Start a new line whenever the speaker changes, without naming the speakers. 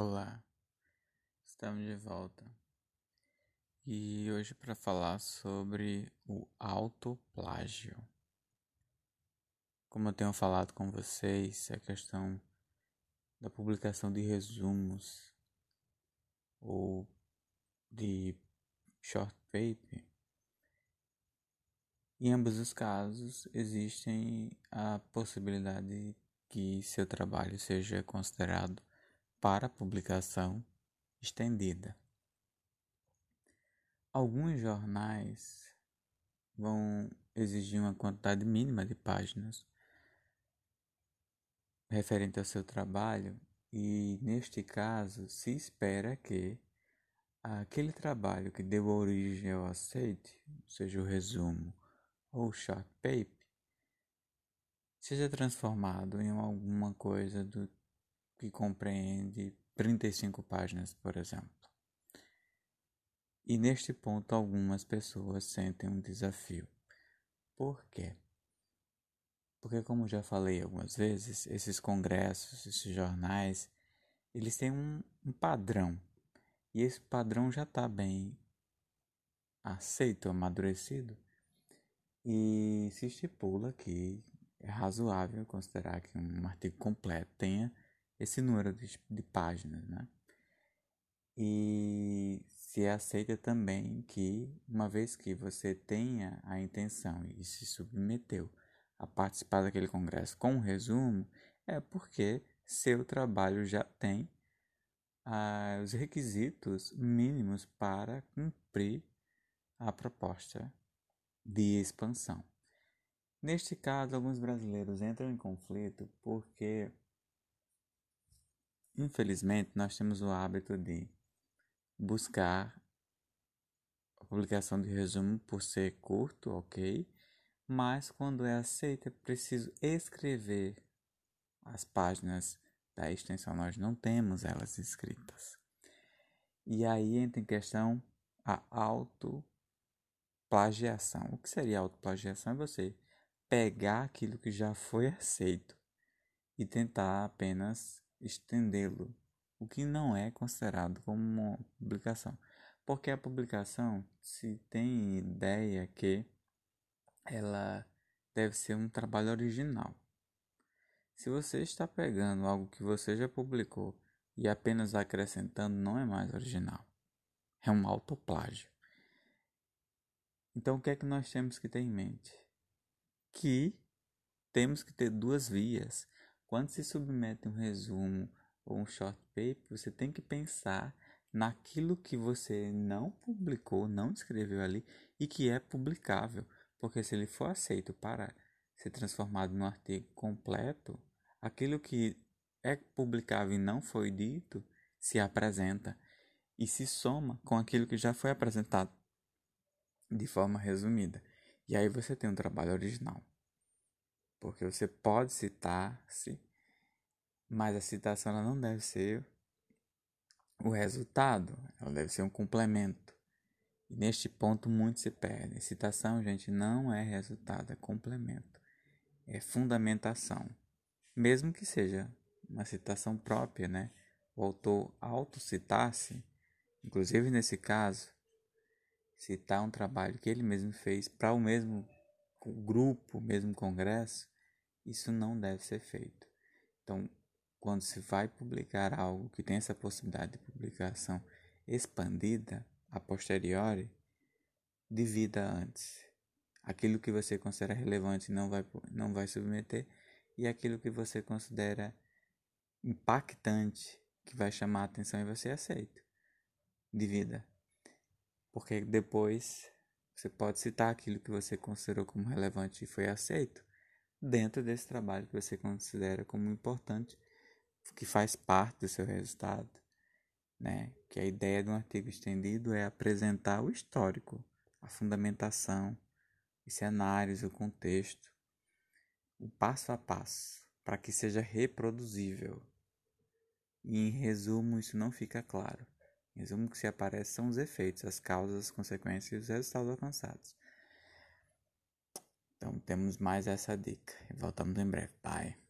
Olá, estamos de volta e hoje para falar sobre o autoplágio. Como eu tenho falado com vocês, a questão da publicação de resumos ou de short paper, em ambos os casos existem a possibilidade que seu trabalho seja considerado para publicação estendida. Alguns jornais vão exigir uma quantidade mínima de páginas referente ao seu trabalho e neste caso se espera que aquele trabalho que deu origem ao aceite, seja o resumo ou o short paper, seja transformado em alguma coisa do que compreende 35 páginas, por exemplo. E neste ponto, algumas pessoas sentem um desafio. Por quê? Porque, como já falei algumas vezes, esses congressos, esses jornais, eles têm um, um padrão. E esse padrão já está bem aceito, amadurecido. E se estipula que é razoável considerar que um artigo completo tenha esse número de, de páginas, né? E se aceita também que, uma vez que você tenha a intenção e se submeteu a participar daquele congresso com um resumo, é porque seu trabalho já tem ah, os requisitos mínimos para cumprir a proposta de expansão. Neste caso, alguns brasileiros entram em conflito porque Infelizmente, nós temos o hábito de buscar a publicação de resumo por ser curto, ok? Mas quando é aceito, é preciso escrever as páginas da extensão. Nós não temos elas escritas. E aí entra em questão a autoplagiação. O que seria autoplagiação? É você pegar aquilo que já foi aceito e tentar apenas estendê-lo, o que não é considerado como uma publicação, porque a publicação se tem ideia que ela deve ser um trabalho original. Se você está pegando algo que você já publicou e apenas acrescentando, não é mais original. É um autoplágio. Então, o que é que nós temos que ter em mente? Que temos que ter duas vias quando se submete um resumo ou um short paper, você tem que pensar naquilo que você não publicou, não escreveu ali e que é publicável, porque se ele for aceito para ser transformado num artigo completo, aquilo que é publicável e não foi dito se apresenta e se soma com aquilo que já foi apresentado de forma resumida. E aí você tem um trabalho original. Porque você pode citar-se, mas a citação ela não deve ser o resultado, ela deve ser um complemento. E neste ponto muito se perde. Citação, gente, não é resultado, é complemento. É fundamentação. Mesmo que seja uma citação própria, né? O autor autocitar-se, inclusive nesse caso, citar um trabalho que ele mesmo fez para o mesmo grupo, mesmo congresso, isso não deve ser feito. Então, quando se vai publicar algo que tem essa possibilidade de publicação expandida a posteriori, divida antes. Aquilo que você considera relevante não vai, não vai submeter e aquilo que você considera impactante, que vai chamar a atenção e você aceita. Divida. Porque depois você pode citar aquilo que você considerou como relevante e foi aceito dentro desse trabalho que você considera como importante, que faz parte do seu resultado, né? Que a ideia de um artigo estendido é apresentar o histórico, a fundamentação, o cenários, o contexto, o passo a passo, para que seja reproduzível. E em resumo, isso não fica claro. Resumo, que se aparece são os efeitos, as causas, as consequências e os resultados alcançados. Então temos mais essa dica. Voltamos em breve. Bye.